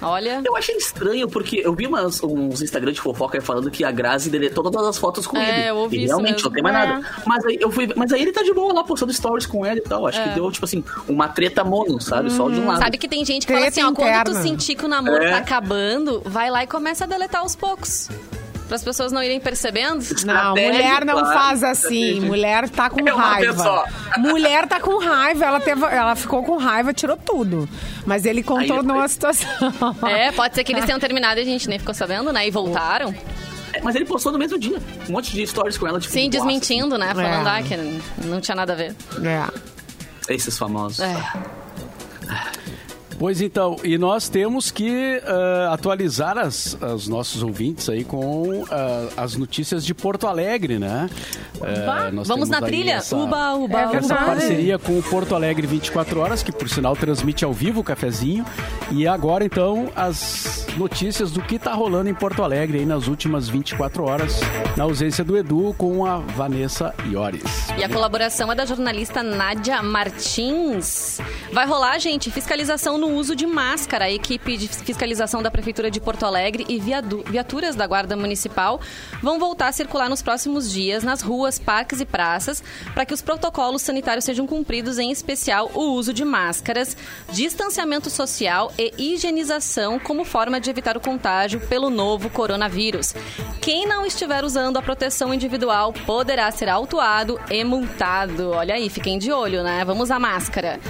Olha. Eu achei estranho, porque eu vi umas, uns Instagram de fofoca falando que a Grazi deletou todas as fotos com É, ele. eu ouvi e realmente mesmo. não tem mais É. nada. Mas aí, eu fui, mas aí ele tá de boa lá postando stories com ela e tal. Acho É. que deu, tipo assim, uma treta mono, sabe? Só de um lado. Sabe que tem gente que fala Treta assim, ó, quando tu sentir que o namoro É. tá acabando, vai lá e começa a deletar aos poucos. Para as pessoas não irem percebendo. Não, mulher não claro, faz assim. Mulher tá com É raiva. Mulher tá com raiva. Ela, teve, ela ficou com raiva, tirou tudo. Mas ele contornou a situação. É, pode ser que eles tenham terminado e a gente nem ficou sabendo, né? E voltaram. É, Mas ele postou no mesmo dia. Um monte de stories com ela, tipo. Sim, de desmentindo, né? Falando É. ah, que não tinha nada a ver. É. assim. Esses famosos. É. Pois então, e nós temos que ah, atualizar as, os nossos ouvintes aí com ah, as notícias de Porto Alegre, né? Nós Vamos na trilha? essa- Uba, uba, É uba. Essa verdade. parceria com o Porto Alegre 24 Horas, que por sinal transmite ao vivo o cafezinho. E agora, então, as notícias do que está rolando em Porto Alegre aí nas últimas 24 horas, na ausência do Edu com a Vanessa Iores. E a colaboração é da jornalista Nádia Martins. Vai rolar, gente, fiscalização no uso de máscara. A equipe de fiscalização da Prefeitura de Porto Alegre e viaturas da Guarda Municipal vão voltar a circular nos próximos dias nas ruas, parques e praças para que os protocolos sanitários sejam cumpridos, em especial o uso de máscaras, distanciamento social e higienização como forma de evitar o contágio pelo novo coronavírus. Quem não estiver usando a proteção individual poderá ser autuado e multado. Olha aí, fiquem de olho, né? Vamos usar máscara.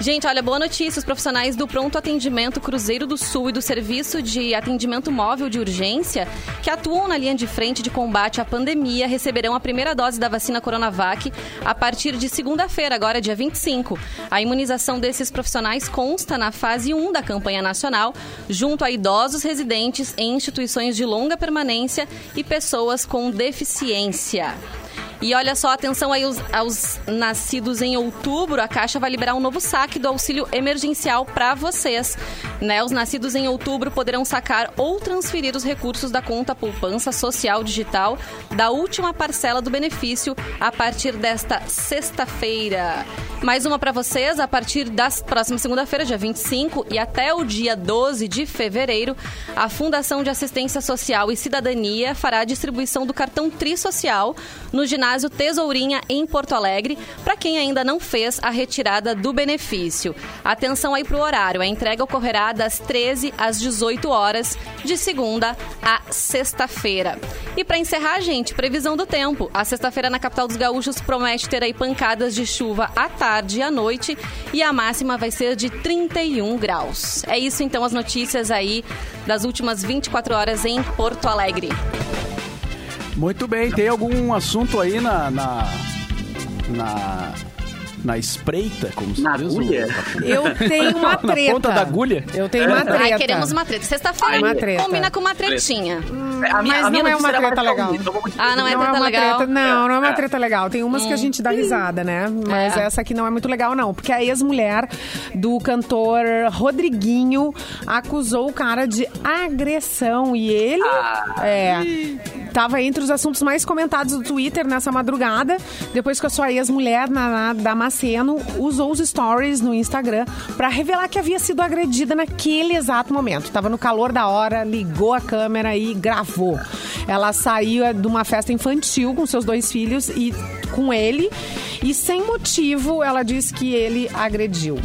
Gente, olha, boa notícia. Os profissionais do Pronto Atendimento Cruzeiro do Sul e do Serviço de Atendimento Móvel de Urgência, que atuam na linha de frente de combate à pandemia, receberão a primeira dose da vacina Coronavac a partir de segunda-feira, agora dia 25. A imunização desses profissionais consta na fase 1 da campanha nacional, junto a idosos residentes em instituições de longa permanência e pessoas com deficiência. E olha só, atenção aí aos, aos nascidos em outubro, a Caixa vai liberar um novo saque do auxílio emergencial para vocês. Né? Os nascidos em outubro poderão sacar ou transferir os recursos da conta poupança social digital da última parcela do benefício a partir desta sexta-feira. Mais uma para vocês, a partir da próxima segunda-feira, dia 25, e até o dia 12 de fevereiro, a Fundação de Assistência Social e Cidadania fará a distribuição do cartão Tri Social no ginásio Tesourinha, em Porto Alegre, para quem ainda não fez a retirada do benefício. Atenção aí para o horário, a entrega ocorrerá das 13 às 18 horas, de segunda a sexta-feira. E para encerrar, gente, previsão do tempo. A sexta-feira na capital dos gaúchos promete ter aí pancadas de chuva à tarde e à noite e a máxima vai ser de 31 graus. É isso então as notícias aí das últimas 24 horas em Porto Alegre. Muito bem, tem algum assunto aí na. na. na, na espreita, como se Na diz? agulha? Eu tenho uma Na treta. ponta da agulha? Eu tenho uma treta. Ai, queremos uma treta. Sexta-feira Uma treta. combina com uma tretinha. A minha- Mas a minha não é uma treta legal. Ah, não é não é treta uma legal? treta, não, não é uma É. treta legal. Tem umas que a gente dá risada, né? Mas É. essa aqui não é muito legal, não. Porque a ex-mulher do cantor Rodriguinho acusou o cara de agressão. E ele é, tava entre os assuntos mais comentados do Twitter nessa madrugada, depois que a sua ex-mulher, Naná Damasceno, usou os stories no Instagram pra revelar que havia sido agredida naquele exato momento. Tava no calor da hora, ligou a câmera e gravou. Ela saiu de uma festa infantil com seus dois filhos e com ele, e sem motivo ela disse que ele agrediu.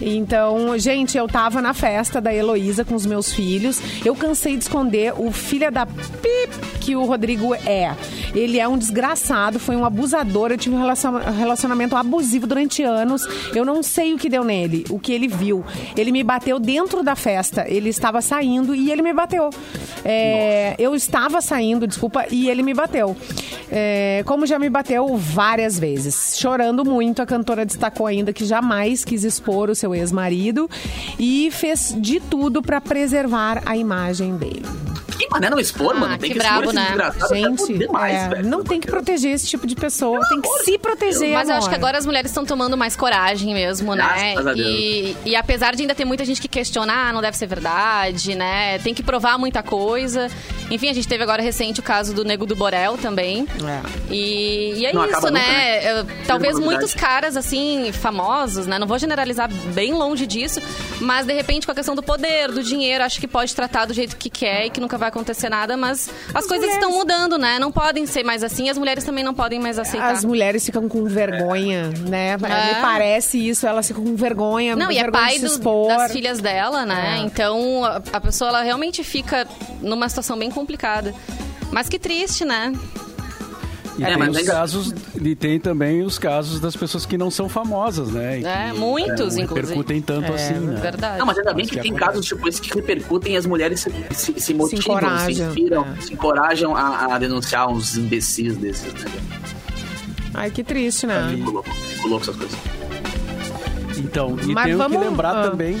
Então, gente, eu tava na festa da Heloísa com os meus filhos. Eu cansei de esconder o filho da pip que o Rodrigo é. Ele é um desgraçado, foi um abusador. Eu tive um relaciona- relacionamento abusivo durante anos. Eu não sei o que deu nele, o que ele viu. Ele me bateu dentro da festa. Ele estava saindo e ele me bateu. É, eu estava saindo, desculpa, e ele me bateu. É, como já me bateu várias vezes. Chorando muito, a cantora destacou ainda que jamais quis expor o seu ex-marido e fez de tudo para preservar a imagem dele. Que mané não expor, Ah, mano. Tem que que, expor brabo, esse né? desgraçado. Gente, É demais, é, velho. não tem que proteger esse tipo de pessoa, tem que se proteger. Mas eu acho amor. que agora as mulheres estão tomando mais coragem mesmo, né? E, e apesar de ainda ter muita gente que questiona, ah, não deve ser verdade, né? Tem que provar muita coisa. Enfim, a gente teve agora recente o caso do Nego do Borel também. É. E, e é Não isso, acaba nunca, né? né? Talvez muitos caras, assim, famosos, né? Não vou generalizar bem longe disso, mas de repente com a questão do poder, do dinheiro, acho que pode tratar do jeito que quer e que nunca vai acontecer nada, mas as, coisas estão mudando, né? Não podem ser mais assim, as mulheres também não podem mais aceitar. As mulheres ficam com vergonha, né? É. Me parece isso, elas ficam com vergonha. Não, e é pai do- das filhas dela, né? É. Então a, a pessoa ela realmente fica numa situação bem complicada. Mas que triste, né? E É, tem mas os ainda- casos, e tem também os casos das pessoas que não são famosas, né? E É, que, muitos, não inclusive. repercutem tanto É, assim, né? Verdade. Não, mas ainda bem Mas que que tem acontece. casos tipo esse que repercutem e as mulheres se, se, se motivam, se, encorajam, inspiram, é. se encorajam a, a denunciar uns imbecis desses, né? Ai, que triste, né? Ficou louco, essas coisas. Então, e Mas tem vamos- que lembrar ah. também.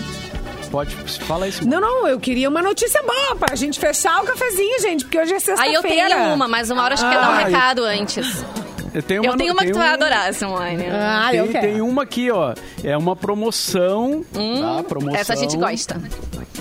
Pode, fala isso. Não, não, eu queria uma notícia boa pra gente fechar o cafezinho, gente, porque hoje é Aí sexta-feira. eu tenho uma, mas uma hora acho que quer dar um Ah, eu- recado antes. Eu tenho Eu tenho uma que tu vai um- adorar, Simone. Ah, eu Tem, quero. tem uma aqui, ó. É uma promoção. tá? Promoção Essa a gente gosta.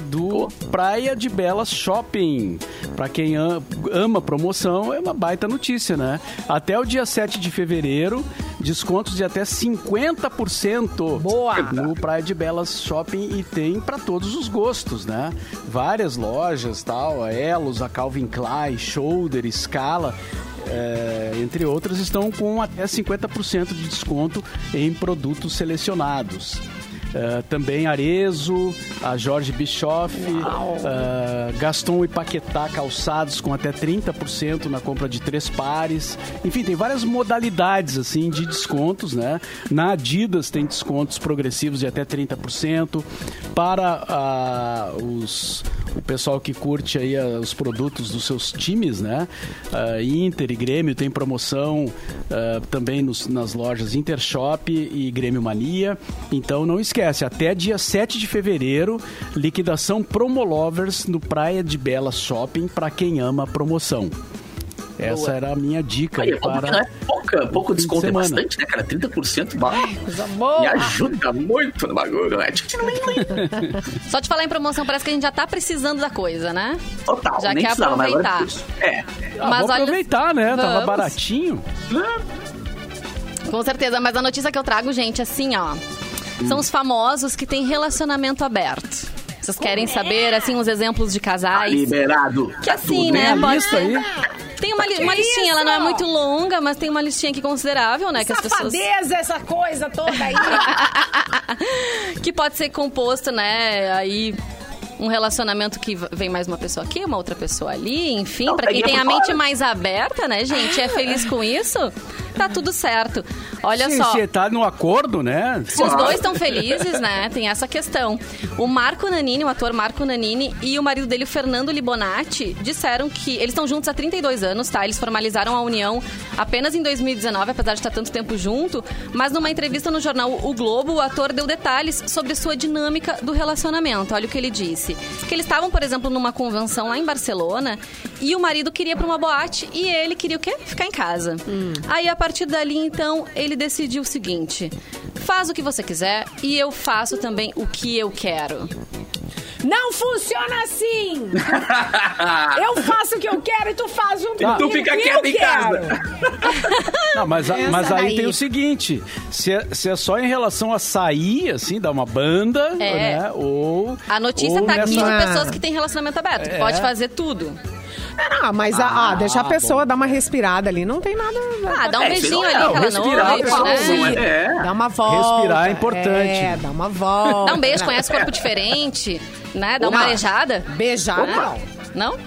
do Praia de Belas Shopping. Pra quem am- ama promoção, é uma baita notícia, né? Até o dia 7 de fevereiro, descontos de até 50%. Boa! No Praia de Belas Shopping e tem pra todos os gostos, né? Várias lojas, tal, a Elos, a Calvin Klein, Shoulder, Scala, é, entre outras, estão com até 50% de desconto em produtos selecionados. É, também Arezo, a Jorge Bischoff, é, Gaston e Paquetá calçados com até 30% na compra de três pares. Enfim, tem várias modalidades assim de descontos, né? Na Adidas tem descontos progressivos de até 30%. Para ah, os o pessoal que curte aí ah, os produtos dos seus times, né? Ah, Inter e Grêmio tem promoção ah, também nos- nas lojas Intershop e Grêmio Mania. Então não esquece, até dia 7 de fevereiro, liquidação Promolovers no Praia de Bela Shopping para quem ama a promoção. Essa era a minha dica é não para é pouca, pouco de desconto, é bastante, né, cara? 30% bah, Coisa boa. me ajuda muito no bagulho, né? Só te falar em promoção, parece que a gente já tá precisando da coisa, né? Total, Já nem quer precisava, mas agora aproveitar. preciso. É, Ah, Mas vou olha- aproveitar, né? Tava Vamos. baratinho. Com certeza, mas a notícia que eu trago, gente, assim, ó. São os famosos que têm relacionamento aberto. Vocês querem saber, assim, uns exemplos de tá casais? liberado. Que assim, Tem né? Pode lista aí. Tem uma, li- uma listinha, ela não é muito longa, mas tem uma listinha aqui considerável, né? Que as pessoas. Safadeza, essa coisa toda aí. que pode ser composto, né? Aí um relacionamento que vem mais uma pessoa aqui, uma outra pessoa ali, enfim, pra quem tem a mente mais aberta, né, gente, é feliz com isso, tá tudo certo. Olha Se só. você tá no acordo, né? Se os dois estão felizes, né? Tem essa questão. O Marco Nanini, o ator Marco Nanini e o marido dele, o Fernando Libonati, disseram que eles estão juntos há 32 anos, tá? Eles formalizaram a união apenas em 2019, apesar de estar tanto tempo junto. Mas numa entrevista no jornal O Globo, o ator deu detalhes sobre sua dinâmica do relacionamento. Olha o que ele disse. Que eles estavam, por exemplo, numa convenção lá em Barcelona e o marido queria ir pra uma boate e ele queria o quê? Ficar em casa. Aí, a partir dali, então, ele decidiu o seguinte: faz o que você quiser e eu faço também o que eu quero. Não funciona assim! Eu faço o que eu quero e tu faz o E tu fica quieto em casa. Não, mas, a- mas aí tem o seguinte: se é, se é só em relação a sair, assim, dar uma banda, É. né? Ou. A notícia ou tá aqui nessa- de pessoas que têm relacionamento aberto. que É. Pode fazer tudo. Ah, mas ah, ah, deixa a Ah, pessoa bom. dar uma respirada ali, não tem nada. Ah, dá um É, beijinho não, ali não, respirar, né? não é- é. Dá uma volta. Respirar é importante. É, dá uma volta. Dá um beijo, conhece corpo diferente, né? Dá uma arejada. Beijar, Opa. não. Não?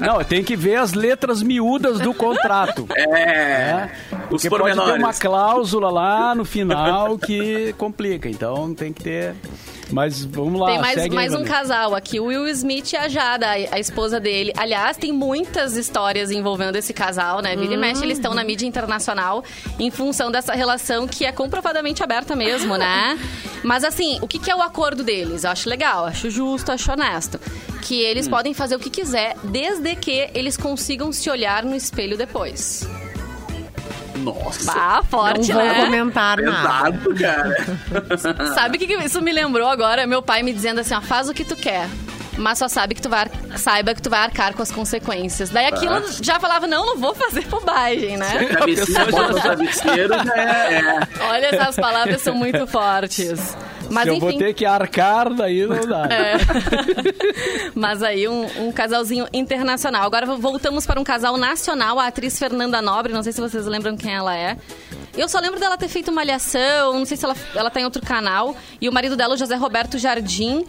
Não, tem que ver as letras miúdas do contrato. É, os Porque pode ter uma cláusula lá no final que complica. Então tem que ter. Mas vamos lá, Tem mais, segue aí, mais um Vanessa. casal aqui, o Will Smith e a Jada, a, esposa dele. Aliás, tem muitas histórias envolvendo esse casal, né? Vira e mexe, eles estão na mídia internacional em função dessa relação que é comprovadamente aberta mesmo, né? Mas assim, o que, que é o acordo deles? Eu acho legal, acho justo, acho honesto. Que eles podem fazer o que quiser, desde que eles consigam se olhar no espelho depois. Nossa, Ah, Não forte, vou né? comentar nada. pesado, cara. Sabe o que, que isso me lembrou agora? Meu pai me dizendo assim, ó, faz o que tu quer. Mas só sabe que tu vai, saiba que tu vai arcar com as consequências. Daí aquilo já falava, não, não vou fazer bobagem, né? Cabecinha, bota no travesseiro, já é, é. Olha, essas palavras são muito fortes. Mas Se eu enfim. vou ter que arcar, daí não dá. É. Mas aí, um, um casalzinho internacional. Agora voltamos para um casal nacional, a atriz Fernanda Nobre. Não sei se vocês lembram quem ela é. Eu só lembro dela ter feito malhação, não sei se ela, ela tá em outro canal. E o marido dela, o José Roberto Jardim.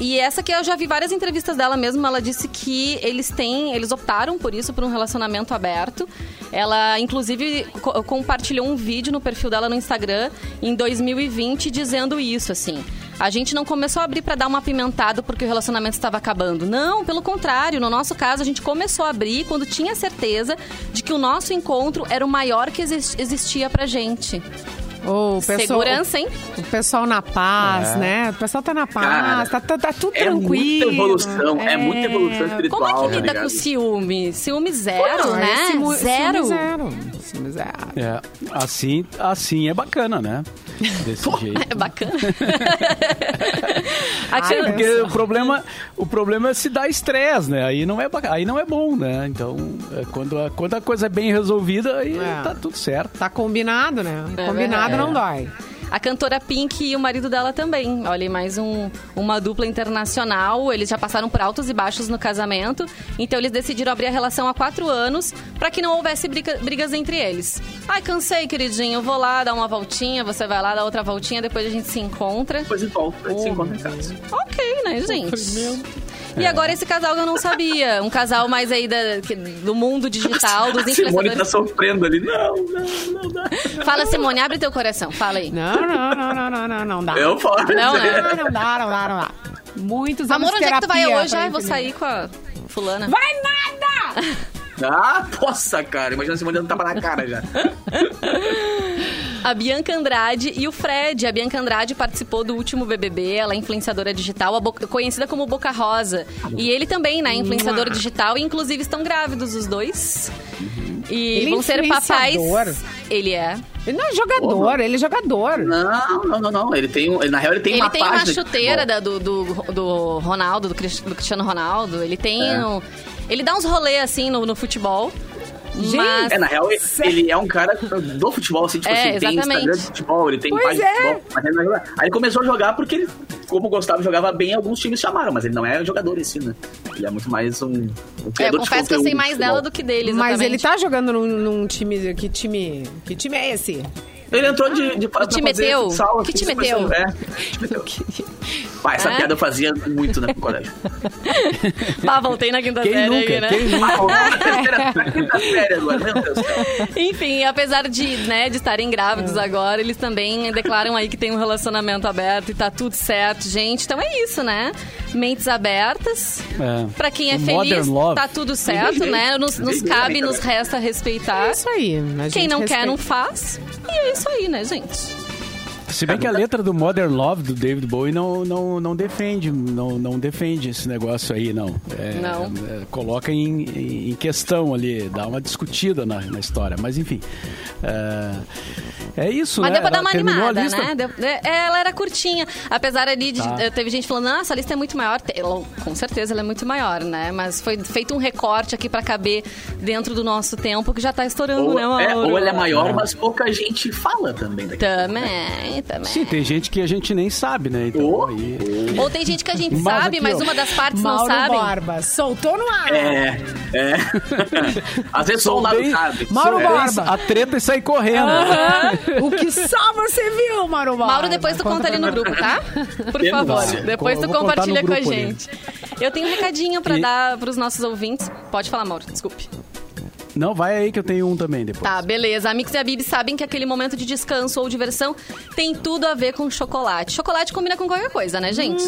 E essa que eu já vi várias entrevistas dela mesmo, ela disse que eles têm, eles optaram por isso, por um relacionamento aberto. Ela, inclusive, co- compartilhou um vídeo no perfil dela no Instagram em 2020 dizendo isso, assim. A gente não começou a abrir pra dar uma apimentada porque o relacionamento estava acabando. Não, pelo contrário. No nosso caso, a gente começou a abrir quando tinha certeza de que o nosso encontro era o maior que exis- existia pra gente. Ô, o pessoal, Segurança, hein? O pessoal na paz, É. né? O pessoal tá na paz, Cara, tá, tá, tá tudo É tranquilo. muita evolução, é, muita evolução espiritual. Como é que tá lida ligado? com ciúme? Ciúme zero, Não, né? é ciúme- zero. ciúme zero. Ciúme zero. É, assim, assim é bacana, né? Desse jeito. É bacana. Ai, meu Porque o problema, o problema é se dá estresse, né? Aí não é, baca- aí não é bom, né? Então, é quando, a, quando a coisa é bem resolvida, aí É. tá tudo certo. Tá combinado, né? É combinado não dói. A cantora Pink e o marido dela também. Olha, mais um, uma dupla internacional. Eles já passaram por altos e baixos no casamento. Então eles decidiram abrir a relação há quatro anos para que não houvesse briga- brigas entre eles. Ai, cansei, queridinho. Vou lá dar uma voltinha, você vai lá dar outra voltinha, depois a gente se encontra. Depois de volta, a gente se encontra em casa. Ok, né, gente? E agora esse casal que eu não sabia. Um casal mais aí da- que- do mundo digital, dos A Simone tá influenciadores. sofrendo ali. Não, não, não dá. Fala, Simone, abre teu coração. Fala aí. Não, não, não, não, não, não, não dá. Eu posso. Não, né? Não, não dá, não dá, não dá. Muitos anos Amor, de onde é que tu vai terapia hoje? Ah, vou sair com a fulana. Vai nada! Ah, nossa, cara. Imagina a Simone dando tapa na cara já. A Bianca Andrade e o Fred. A Bianca Andrade participou do último BBB, ela é influenciadora digital, a Boca- conhecida como Boca Rosa. E ele também, né, influenciador digital, e inclusive estão grávidos os dois. E Ele é vão ser papais. Ele é. Ele não é jogador, ele é jogador. Não, não, não, não. Ele tem, um- ele, na real, ele tem ele uma tem uma página. de chuteira futebol. da- do, do, do Ronaldo, do Cristiano Ronaldo. Ele tem. É. um- ele dá uns rolês assim no, no futebol. Gente, mas É, na real, ele, ele é um cara do futebol, assim, tipo É, assim, tem exatamente. Instagram de futebol, ele tem Pois página é. de futebol. Mas joga. Aí ele começou a jogar porque ele, como gostava, jogava bem, alguns times chamaram, mas ele não é jogador em si, né? Ele é muito mais um, um é, de confesso que eu sei mais de dela do que dele, Mas ele exatamente. tá jogando num, num time. Que time. Que time é esse? Ele entrou de, de pra te meteu? futsal, Que assim, te depois- meteu? É, te meteu. Pai, essa É? piada eu fazia muito né, no colégio. Pá, voltei na quinta Quem série nunca? aí, né? Quem nunca? Ah, na terceira- na quinta série agora, meu Deus do céu. Enfim, apesar de, né, de estarem grávidos agora, eles também declaram aí que tem um relacionamento aberto e tá tudo certo, gente. Então é isso, né? Mentes abertas. É. Pra quem é O feliz, tá tudo certo, né? Nos, nos cabe, nos resta É respeitar. isso aí. a Quem não quer, respeita. não faz. E é isso aí, né, gente? Se bem que a letra do Modern Love do David Bowie não, não, não defende, não, não defende esse negócio aí, não. É, Não. é, coloca em, em- questão ali, dá uma discutida na, na história. Mas enfim. É, é isso, Mas né? deu pra dar Ela uma terminou a animada, lista? né? Deu- é, ela era curtinha. Apesar ali de. Tá. eh, Teve gente falando, nossa, a lista é muito maior. Ela- Com certeza ela é muito maior, né? Mas foi feito um recorte aqui pra caber dentro do nosso tempo, que já tá estourando, Ou, né, Mauro? é, ou ele é maior, mas pouca gente fala também daqui. Também, também. Sim, tem gente que a gente nem sabe, né? Então, Oh. aí... Ou tem gente que a gente Mas sabe, aqui, mas ó, uma das partes Mauro não sabe. Borba, soltou no ar. É, é. Às vezes só um lado bem- sabe. Mauro Borba. A treta e sai correndo. o que só você viu, Mauro Borba. Mauro, depois tu conta ali no grupo, tá? Por favor. Depois tu compartilha com a grupo ali. gente. Eu tenho um recadinho pra E- dar pros nossos ouvintes. Pode falar, Mauro, desculpe. Não, vai aí que eu tenho um também depois. Tá, beleza. A Mix e a Bibi sabem que aquele momento de descanso ou diversão tem tudo a ver com chocolate. Chocolate combina com qualquer coisa, né, gente?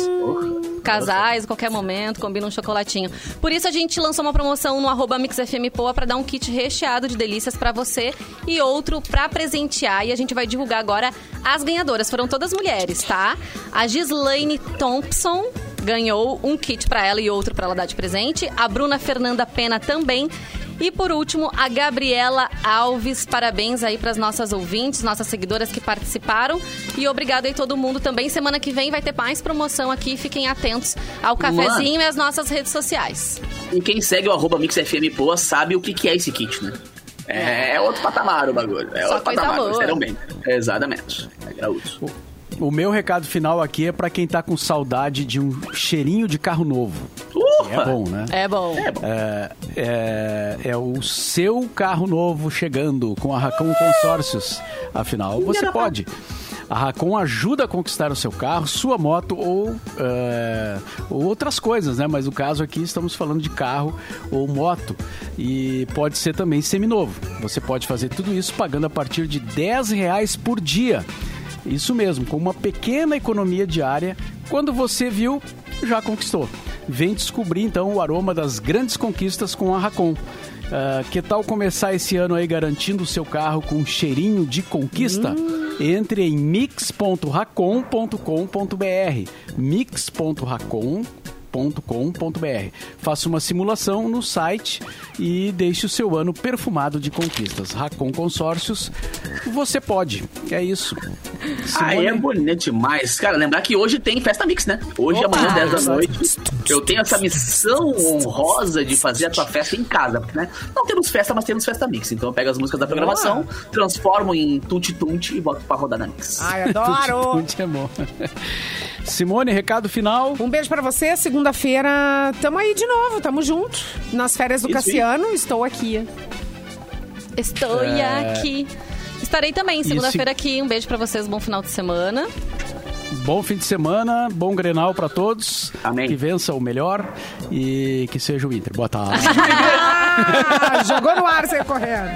Casais, qualquer momento, combina um chocolatinho. Por isso a gente lançou uma promoção no arroba MixFMPoa pra dar um kit recheado de delícias pra você e outro pra presentear. E a gente vai divulgar agora as ganhadoras. Foram todas mulheres, tá? A Gislaine Thompson ganhou um kit pra ela e outro pra ela dar de presente. A Bruna Fernanda Pena também. E por último, a Gabriela Alves. Parabéns aí pras nossas ouvintes, nossas seguidoras que participaram. E obrigado aí todo mundo também. Semana que vem vai ter mais promoção aqui. Fiquem atentos ao cafezinho e às nossas redes sociais. E quem segue o arroba MixFM Poa sabe o que, que é esse kit, né? É, é outro patamar o bagulho. É Só outro patamar. boa. Terão bem. Exatamente. É graúdo. O meu recado final aqui é pra quem tá com saudade de um cheirinho de carro novo. É bom, né? É bom. É, é, é o seu carro novo chegando com a Racon Consórcios. Afinal, você pode. A Racon ajuda a conquistar o seu carro, sua moto ou, é, ou outras coisas, né? Mas no caso aqui estamos falando de carro ou moto. E pode ser também seminovo. Você pode fazer tudo isso pagando a partir de 10 reais por dia. Isso mesmo, com uma pequena economia diária. Quando você viu, já conquistou. Vem descobrir então o aroma das grandes conquistas com a Racon. Ah, que tal começar esse ano aí garantindo o seu carro com um cheirinho de conquista? Entre em mix.racon.com.br mix.racon.com.br Faça uma simulação no site e deixe o seu ano perfumado de conquistas. Racon Consórcios, você pode. É isso. Aí é bonito demais. Cara, lembrar que hoje tem Festa Mix, né? Hoje, Opa! amanhã, 10 da noite. Eu tenho essa missão honrosa de fazer a tua festa em casa, né? Não temos festa, mas temos Festa Mix. Então eu pego as músicas da programação, transformo em tuti-tunti e boto pra rodar na Mix. Ai, adoro! Tudo é bom. Simone, recado final. Um beijo pra você. Segunda-feira, tamo aí de novo, tamo junto. Nas férias do Isso, Cassiano, estou aqui. Estou É. aqui. Estarei também segunda-feira aqui. Um beijo pra vocês, bom final de semana. Bom fim de semana, bom Grenal pra todos. Amém. Que vença o melhor e que seja o Inter. Boa tarde. Ah, jogou no ar, saiu correndo.